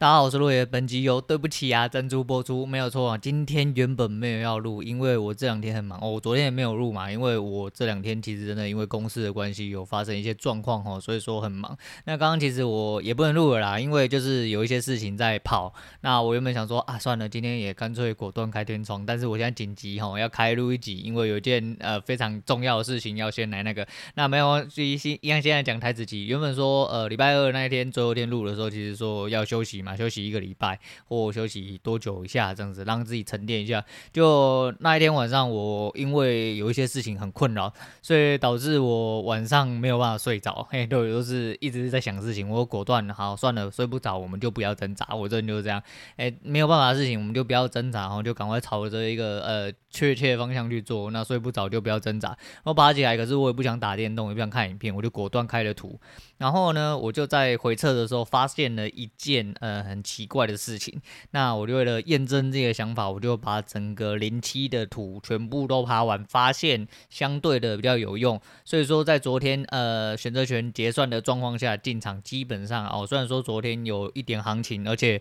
大家好，我是落叶。本集由对不起啊珍珠播出，没有错啊。今天原本没有要录，因为我这两天很忙哦。我昨天也没有录嘛，因为我这两天其实真的因为公司的关系有发生一些状况哦，所以说很忙。那刚刚其实我也不能录了啦，因为就是有一些事情在跑。那我原本想说啊，算了，今天也干脆果断开天窗。但是我现在紧急哈要开录一集，因为有一件呃非常重要的事情要先来那个。那没有，所以先一样现在讲台子集。原本说呃礼拜二那一天最后一天录的时候，其实说要休息嘛，休息一个礼拜。或休息多久一下，这样子让自己沉淀一下。就那一天晚上，我因为有一些事情很困扰，所以导致我晚上没有办法睡着。嘿，对，都是一直在想事情。我果断，好算了，睡不着，我们就不要挣扎。我真的就是这样。哎，没有办法的事情，我们就不要挣扎，然后就赶快朝着一个呃确切方向去做。那睡不着就不要挣扎。我爬起来，可是我也不想打电动，也不想看影片，我就果断开了图。然后呢，我就在回撤的时候发现了一件呃很奇怪的事情。那我就为了验证这个想法，我就把整个零七的图全部都爬完，发现相对的比较有用。所以说，在昨天呃选择权结算的状况下进场，基本上哦，虽然说昨天有一点行情，而且。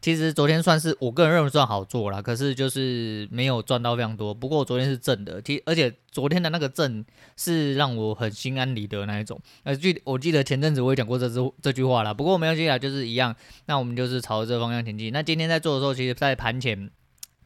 其实昨天算是我个人认为算好做了，可是就是没有赚到非常多。不过昨天是正的，其而且昨天的那个正是让我很心安理得那一种。呃，记我记得前阵子我也讲过这这这句话了，不过没有记下来，就是一样。那我们就是朝着这个方向前进。那今天在做的时候，其实在盘前。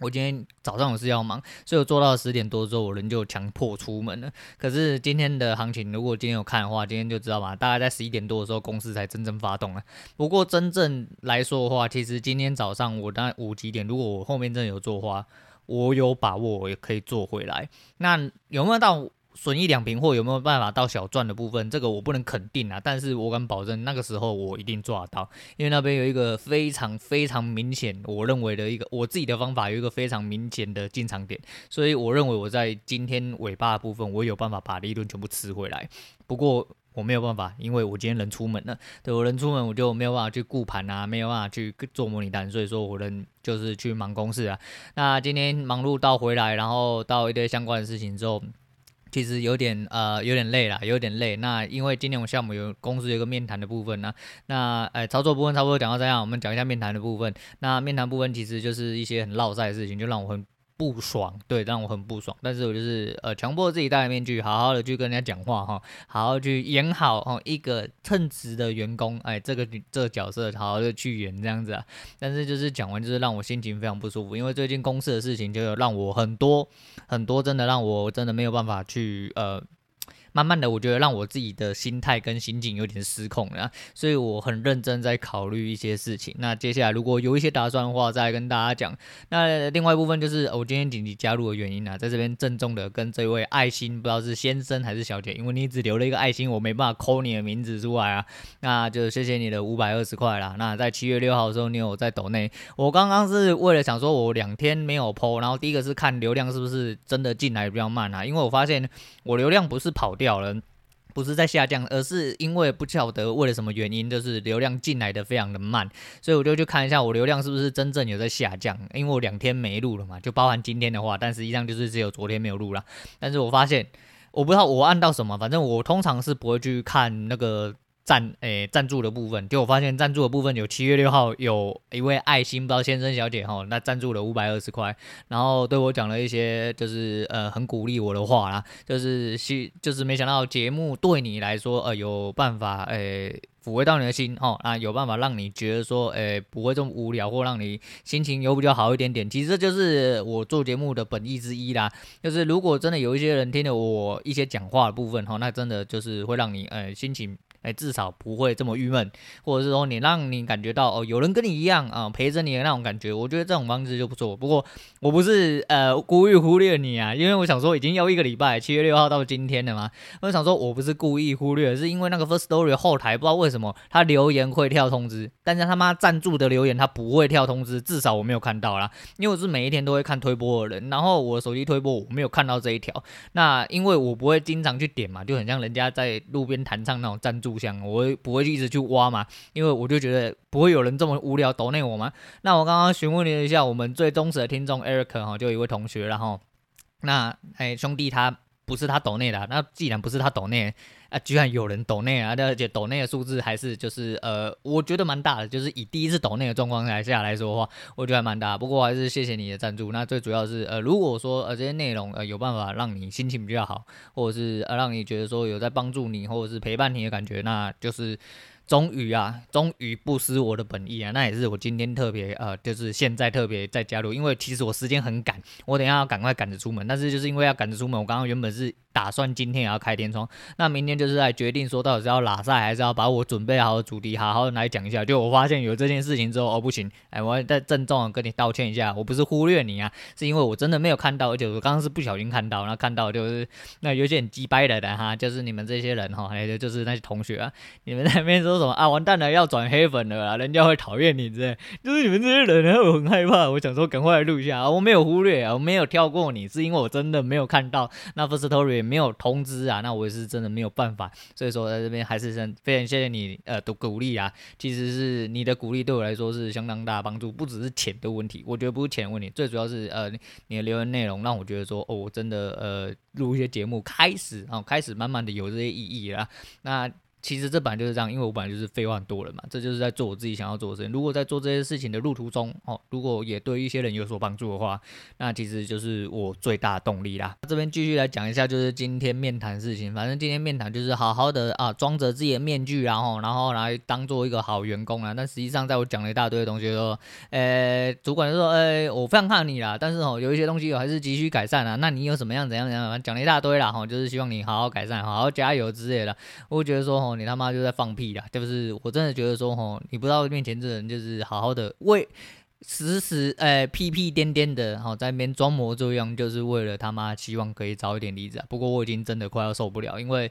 我今天早上有事要忙，所以我做到十点多之后，我人就强迫出门了。可是今天的行情，如果今天有看的话，今天就知道嘛，大概在十一点多的时候，公司才真正发动了。不过真正来说的话，其实今天早上我大概五几点，如果我后面真的有做的话，我有把握我也可以做回来。那有没有到？损一两瓶货有没有办法到小赚的部分？这个我不能肯定啊，但是我敢保证那个时候我一定抓得到，因为那边有一个非常非常明显，我认为的一个我自己的方法有一个非常明显的进场点，所以我认为我在今天尾巴的部分我有办法把利润全部吃回来。不过我没有办法，因为我今天人出门了，对，我人出门我就没有办法去顾盘啊，没有办法去做模拟单，所以说我人就是去忙公事啊。那今天忙碌到回来，然后到一堆相关的事情之后。其实有点呃有点累了，有点累。那因为今天我们项目有公司有个面谈的部分呢，那呃操作部分差不多讲到这样，我们讲一下面谈的部分。那面谈部分其实就是一些很绕塞的事情，就让我很。不爽，对，让我很不爽。但是我就是呃，强迫自己戴着面具，好好的去跟人家讲话哈，好好去演好哦一个称职的员工，哎，这个这个角色好好的去演这样子啊。但是就是讲完，就是让我心情非常不舒服，因为最近公司的事情就有让我很多很多，真的让我真的没有办法去呃。慢慢的，我觉得让我自己的心态跟心境有点失控了，所以我很认真在考虑一些事情。那接下来如果有一些打算的话，再跟大家讲。那另外一部分就是我今天紧急加入的原因啊，在这边郑重的跟这位爱心，不知道是先生还是小姐，因为你只留了一个爱心，我没办法 call 你的名字出来啊。那就谢谢你的五百二十块啦。那在七月六号的时候，你有在抖内。我刚刚是为了想说，我两天没有 po，然后第一个是看流量是不是真的进来比较慢啊，因为我发现我流量不是跑掉。掉了，不是在下降，而是因为不晓得为了什么原因，就是流量进来的非常的慢，所以我就去看一下我流量是不是真正有在下降。因为我两天没录了嘛，就包含今天的话，但实际上就是只有昨天没有录了。但是我发现，我不知道我按到什么，反正我通常是不会去看那个。赞诶，赞助的部分，就我发现赞助的部分有七月六号有一位爱心，不知道先生小姐哈，那赞助了五百二十块，然后对我讲了一些就是呃很鼓励我的话啦，就是希就是没想到节目对你来说呃有办法诶抚慰到你的心哦，啊有办法让你觉得说诶不会这么无聊，或让你心情有比较好一点点，其实这就是我做节目的本意之一啦，就是如果真的有一些人听了我一些讲话的部分哈，那真的就是会让你呃心情。哎，至少不会这么郁闷，或者是说你让你感觉到哦，有人跟你一样啊，陪着你的那种感觉，我觉得这种方式就不错。不过我不是呃故意忽略你啊，因为我想说已经要一个礼拜，七月六号到今天了嘛，我想说我不是故意忽略，是因为那个 First Story 后台不知道为什么他留言会跳通知，但是他妈赞助的留言他不会跳通知，至少我没有看到啦，因为我是每一天都会看推播的人，然后我手机推播我没有看到这一条，那因为我不会经常去点嘛，就很像人家在路边弹唱那种赞助。我会不会一直去挖嘛？因为我就觉得不会有人这么无聊抖内我嘛？那我刚刚询问了一下我们最忠实的听众 Eric 哈，就一位同学，然后那哎兄弟他不是他抖内的，那既然不是他抖内啊，居然有人抖内啊，而且抖内的数字还是就是呃，我觉得蛮大的，就是以第一次抖内的状况来下来说的话，我觉得还蛮大。不过还是谢谢你的赞助。那最主要是呃，如果说呃这些内容呃有办法让你心情比较好，或者是呃让你觉得说有在帮助你，或者是陪伴你的感觉，那就是。终于啊，终于不失我的本意啊！那也是我今天特别呃，就是现在特别在加入，因为其实我时间很赶，我等一下要赶快赶着出门。但是就是因为要赶着出门，我刚刚原本是。打算今天也要开天窗，那明天就是在决定说到底是要拉赛还是要把我准备好的主题好好来讲一下。就我发现有这件事情之后，哦不行，哎，我要再 郑重的跟你道歉一下，我不是忽略你啊，是因为我真的没有看到，而且我刚刚是不小心看到，那看到就是那有些很鸡掰的人哈，就是你们这些人哈，还有就是那些同学啊，你们那边说什么啊，完蛋了要转黑粉了，人家会讨厌你，这就是你们这些人，然后我很害怕，我想说赶快录一下啊，我没有忽略啊，我没有跳过你，是因为我真的没有看到那 first story 没有通知。啊，那我也是真的没有办法，所以说在这边还是非常谢谢你呃的鼓励啊，其实是你的鼓励对我来说是相当大的帮助，不只是钱的问题，我觉得不是钱的问题，最主要是呃你的留言内容让我觉得说哦，我真的呃录一些节目开始啊、哦，开始慢慢的有这些意义了，那。其实这本来就是这样，因为我本来就是废话多了嘛，这就是在做我自己想要做的事情。如果在做这些事情的路途中，哦，如果也对一些人有所帮助的话，那其实就是我最大的动力啦。这边继续来讲一下，就是今天面谈事情。反正今天面谈就是好好的啊，装着自己的面具，然后然后来当做一个好员工啊。但实际上，在我讲了一大堆的东西的时候，呃，主管就说，呃，我非常看你啦，但是哦，有一些东西我还是急需改善啊。那你有什么样怎样怎样，讲了一大堆啦，哈，就是希望你好好改善，好好加油之类的。我觉得说，哦。你他妈就在放屁啦！就是我真的觉得说，吼，你不知道面前这人就是好好的为时时诶屁屁颠颠的，好在那边装模作样，就是为了他妈希望可以早一点离职啊。不过我已经真的快要受不了，因为。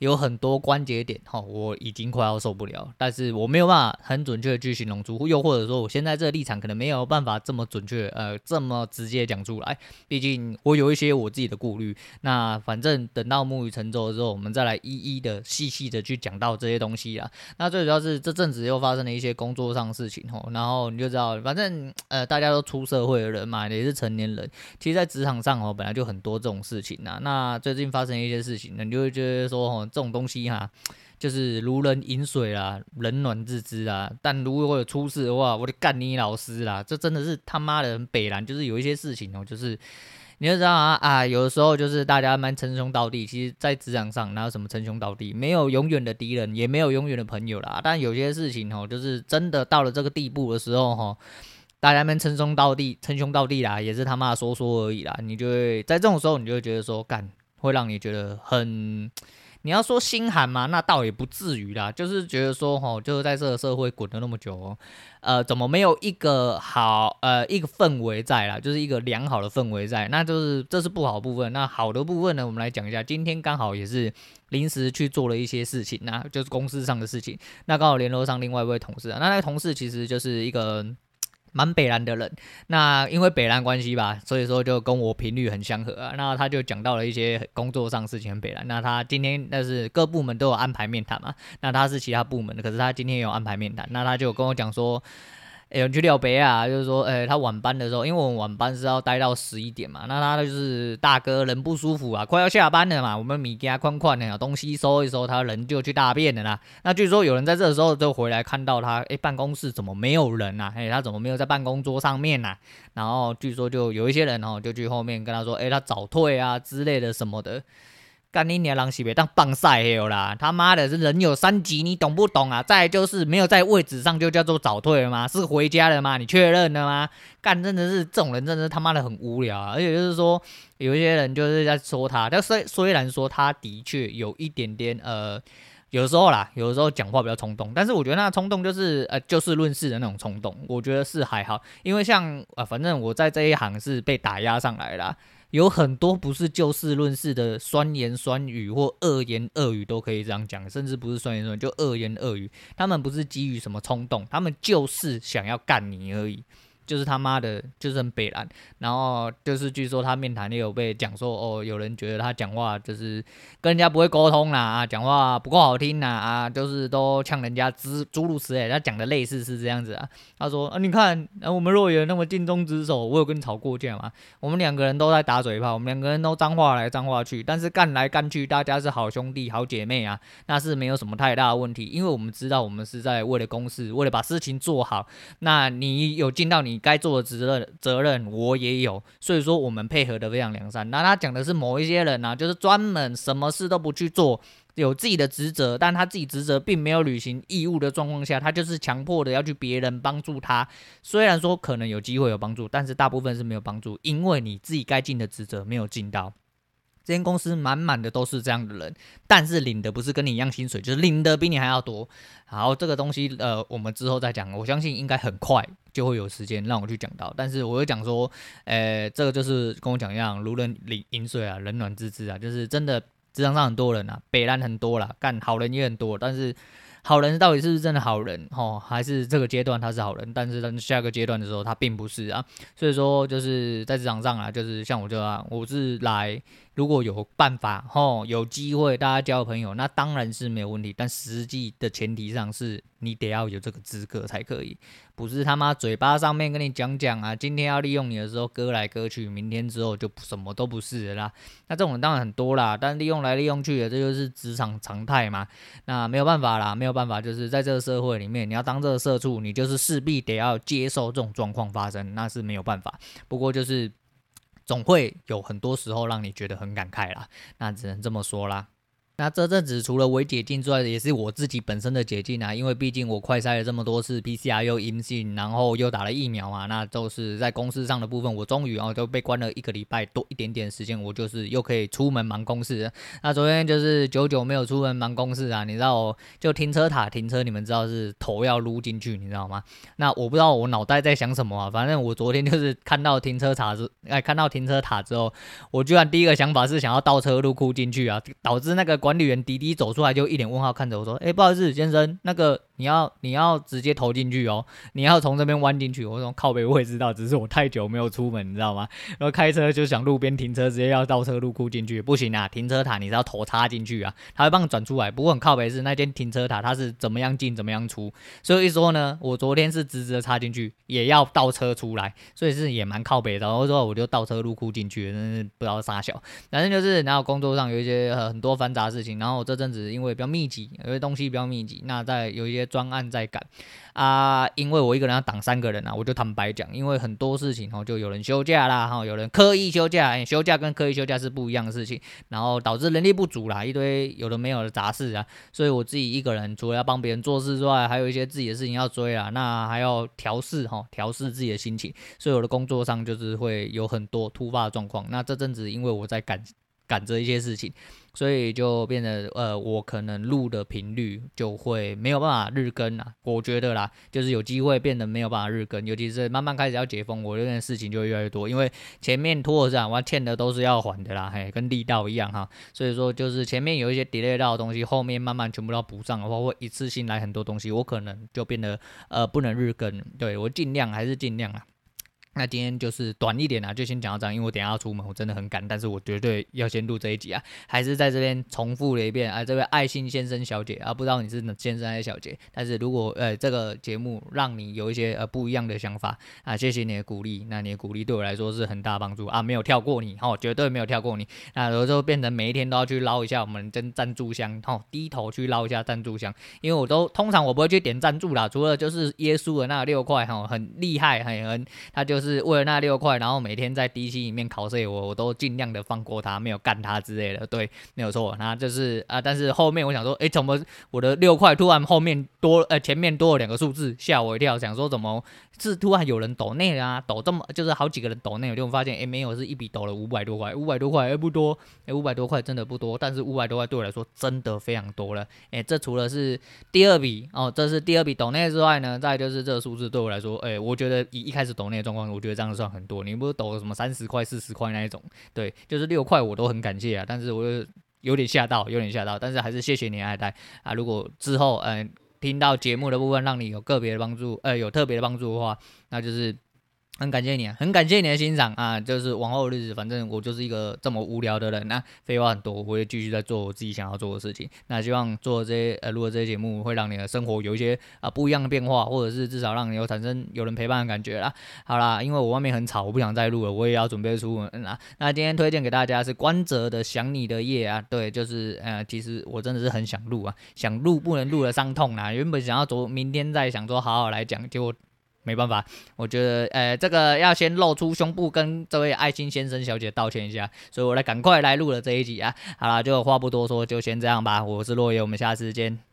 有很多关节点哈，我已经快要受不了，但是我没有办法很准确的去形容出，又或者说我现在这个立场可能没有办法这么准确，呃，这么直接讲出来，毕竟我有一些我自己的顾虑。那反正等到木已成舟之后，我们再来一一的细细的去讲到这些东西啊。那最主要是这阵子又发生了一些工作上的事情吼，然后你就知道，反正呃大家都出社会的人嘛，也是成年人，其实在职场上哦本来就很多这种事情呐。那最近发生一些事情呢，你就会觉得说哦。这种东西哈，就是如人饮水啦，冷暖自知啊。但如果有出事的话，我就干你老师啦！这真的是他妈的很北烂，就是有一些事情哦，就是你就知道啊啊，有的时候就是大家蛮称兄道弟，其实在职场上哪有什么称兄道弟，没有永远的敌人，也没有永远的朋友啦。但有些事情哦，就是真的到了这个地步的时候哈，大家们称兄道弟，称兄道弟啦，也是他妈说说而已啦。你就会在这种时候，你就会觉得说干，会让你觉得很。你要说心寒嘛，那倒也不至于啦，就是觉得说，吼，就是在这个社会滚了那么久哦，呃，怎么没有一个好，呃，一个氛围在啦，就是一个良好的氛围在，那就是这是不好部分。那好的部分呢，我们来讲一下，今天刚好也是临时去做了一些事情，那就是公司上的事情，那刚好联络上另外一位同事啊，那那个同事其实就是一个。蛮北兰的人，那因为北兰关系吧，所以说就跟我频率很相合啊。那他就讲到了一些工作上事情很北然。那他今天那是各部门都有安排面谈嘛，那他是其他部门的，可是他今天有安排面谈。那他就跟我讲说。有人去廖北啊，就是说，诶、他晚班的时候，因为我们晚班是要待到十一点嘛，那他就是大哥人不舒服啊，快要下班了嘛，我们米给他宽宽的，东西收一收，他人就去大便了啦。那据说有人在这时候就回来看到他，诶、办公室怎么没有人啊？诶、他怎么没有在办公桌上面呐、啊？然后据说就有一些人哦，就去后面跟他说，诶、他早退啊之类的什么的。干你娘，狼西别当棒赛有啦！他妈的，是人有三急，你懂不懂啊？再就是没有在位置上就叫做早退了吗？是回家了吗？你确认了吗？干真的是这种人，真的是他妈的很无聊啊！而且就是说，有一些人就是在说他，但虽虽然说他的确有一点点呃，有时候啦，有时候讲话比较冲动，但是我觉得那冲动就是呃就事论事的那种冲动，我觉得是还好，因为像啊、反正我在这一行是被打压上来啦。有很多不是就事论事的酸言酸语或恶言恶语都可以这样讲，甚至不是酸言酸语，就恶言恶语。他们不是基于什么冲动，他们就是想要干你而已。就是他妈的，就是很北烂。然后就是据说他面谈也有被讲说，哦，有人觉得他讲话就是跟人家不会沟通啦，啊，讲话不够好听呐，啊，就是都呛人家诸诸如此类。他讲的类似是这样子啊。他说啊，你看，啊，我们若有那么尽忠职守，我有跟你吵过架吗？我们两个人都在打嘴炮，我们两个人都脏话来脏话去，但是干来干去，大家是好兄弟好姐妹啊，那是没有什么太大的问题，因为我们知道我们是在为了公事，为了把事情做好。那你有尽到你你该做的责任，责任我也有，所以说我们配合的非常良善。那他讲的是某一些人呢，就是专门什么事都不去做，有自己的职责，但他自己职责并没有履行义务的状况下，他就是强迫的要去别人帮助他。虽然说可能有机会有帮助，但是大部分是没有帮助，因为你自己该尽的职责没有尽到。这间公司满满的都是这样的人，但是领的不是跟你一样薪水，就是领的比你还要多。好，这个东西呃，我们之后再讲。我相信应该很快就会有时间让我去讲到。但是我会讲说，呃，这个就是跟我讲一样，如人饮水啊，冷暖自知啊，就是真的职场上很多人啊，北烂很多啦，干好人也很多，但是。好人到底是不是真的好人？哦，还是这个阶段他是好人，但是在下个阶段的时候他并不是啊。所以说就是在职场上啊，就是像我这样，我是来。如果有办法，吼，有机会大家交朋友，那当然是没有问题。但实际的前提上是你得要有这个资格才可以，不是他妈嘴巴上面跟你讲讲啊，今天要利用你的时候割来割去，明天之后就什么都不是了啦。那这种人当然很多啦，但利用来利用去的，这就是职场常态嘛。那没有办法啦，没有办法，就是在这个社会里面，你要当这个社畜，你就是势必得要接受这种状况发生，那是没有办法。不过就是。总会有很多时候让你觉得很感慨啦，那只能这么说啦。那这阵子除了微解禁之外，也是我自己本身的解禁啊，因为毕竟我快筛了这么多次，PCR 又阴性，然后又打了疫苗嘛，那都是在公司上的部分，我终于哦都被关了一个礼拜多一点点时间，我就是又可以出门忙公事。那昨天就是久久没有出门忙公事啊，你知道就停车塔停车，你们知道是头要撸进去，你知道吗？那我不知道我脑袋在想什么啊，反正我昨天就是看到停车塔之哎看到停车塔之后，我居然第一个想法是想要倒车入库进去啊，导致那个。管理员滴滴走出来就一脸问号看着我说：“哎，不好意思，先生，那个。”你要你要直接投进去哦，你要从这边弯进去。我说靠北我也知道，只是我太久没有出门，你知道吗？然后开车就想路边停车，直接要倒车入库进去，不行啊！停车塔你是要头插进去啊，他会帮你转出来。不过很靠北是那间停车塔，它是怎么样进怎么样出，所以一说呢，我昨天是直直的插进去，也要倒车出来，所以是也蛮靠北的。然后说我就倒车入库进去，真是不知道啥小，反正就是然后工作上有一些很多繁杂的事情，然后我这阵子因为比较密集，有些东西比较密集，那在有一些。专案在赶啊，因为我一个人要挡三个人啊，我就坦白讲，因为很多事情哦，就有人休假啦，哈，有人刻意休假，欸，休假跟刻意休假是不一样的事情，然后导致人力不足啦，一堆有的没有的杂事啊，所以我自己一个人除了要帮别人做事之外，还有一些自己的事情要追啊，那还要调试哈，调试自己的心情，所以我的工作上就是会有很多突发的状况。那这阵子因为我在赶赶着一些事情。所以就变得呃，我可能录的频率就会没有办法日更啊，我觉得啦，就是有机会变得没有办法日更，尤其是慢慢开始要解封，我这件事情就会越来越多，因为前面拖着我欠的都是要还的啦，嘿，跟力道一样哈，所以说就是前面有一些 delay 到的东西，后面慢慢全部都要补上的话，会一次性来很多东西，我可能就变得呃不能日更，对，我尽量还是尽量啊。那今天就是短一点啊，就先讲到这样，因为我等下要出门，我真的很赶，但是我绝对要先录这一集啊，还是在这边重复了一遍啊，这位爱心先生小姐啊，不知道你是先生还是小姐，但是如果呃这个节目让你有一些呃不一样的想法啊，谢谢你的鼓励，那你的鼓励对我来说是很大帮助啊，没有跳过你哦，绝对没有跳过你，那有时候变成每一天都要去捞一下我们真赞助箱哦，低头去捞一下赞助箱，因为我都通常我不会去点赞助啦，除了就是耶稣的那六块哈，很厉害，很很他就。是为了那六块，然后每天在 DC 里面考试，我我都尽量的放过他，没有干他之类的。对，没有错。那就是啊，但是后面我想说，诶，怎么我的六块突然后面多，呃，前面多了两个数字，吓我一跳。想说怎么是突然有人抖内啊，抖这么就是好几个人抖内，我就发现，诶，没有，是一笔抖了五百多块，五百多块，诶，不多，诶，五百多块真的不多，但是五百多块对我来说真的非常多了。诶，这除了是第二笔哦，这是第二笔抖内之外呢，再就是这个数字对我来说，诶，我觉得以一开始抖内的状况，我觉得这样算很多。你不是抖什么三十块、四十块那一种？对，就是六块我都很感谢啊。但是我又有点吓到，有点吓到。但是还是谢谢你爱戴啊！如果之后嗯、听到节目的部分让你有个别的帮助，呃有特别的帮助的话，那就是很感谢你啊，很感谢你的欣赏啊！就是往后的日子，反正我就是一个这么无聊的人，那废话很多，我会继续在做我自己想要做的事情。那希望做这些呃，录的这些节目会让你的生活有一些啊不一样的变化，或者是至少让你有产生有人陪伴的感觉啦。好啦，因为我外面很吵，我不想再录了，我也要准备出门啦。那今天推荐给大家是关喆的《想你的夜》啊，对，就是呃，其实我真的是很想录啊，想录不能录的伤痛啊，原本想要昨明天再想说好好来讲，结果。没办法，我觉得，呃，这个要先露出胸部跟这位爱心先生小姐道歉一下，所以我来赶快来录了这一集啊。好了，就话不多说，就先这样吧。我是落叶，我们下次见。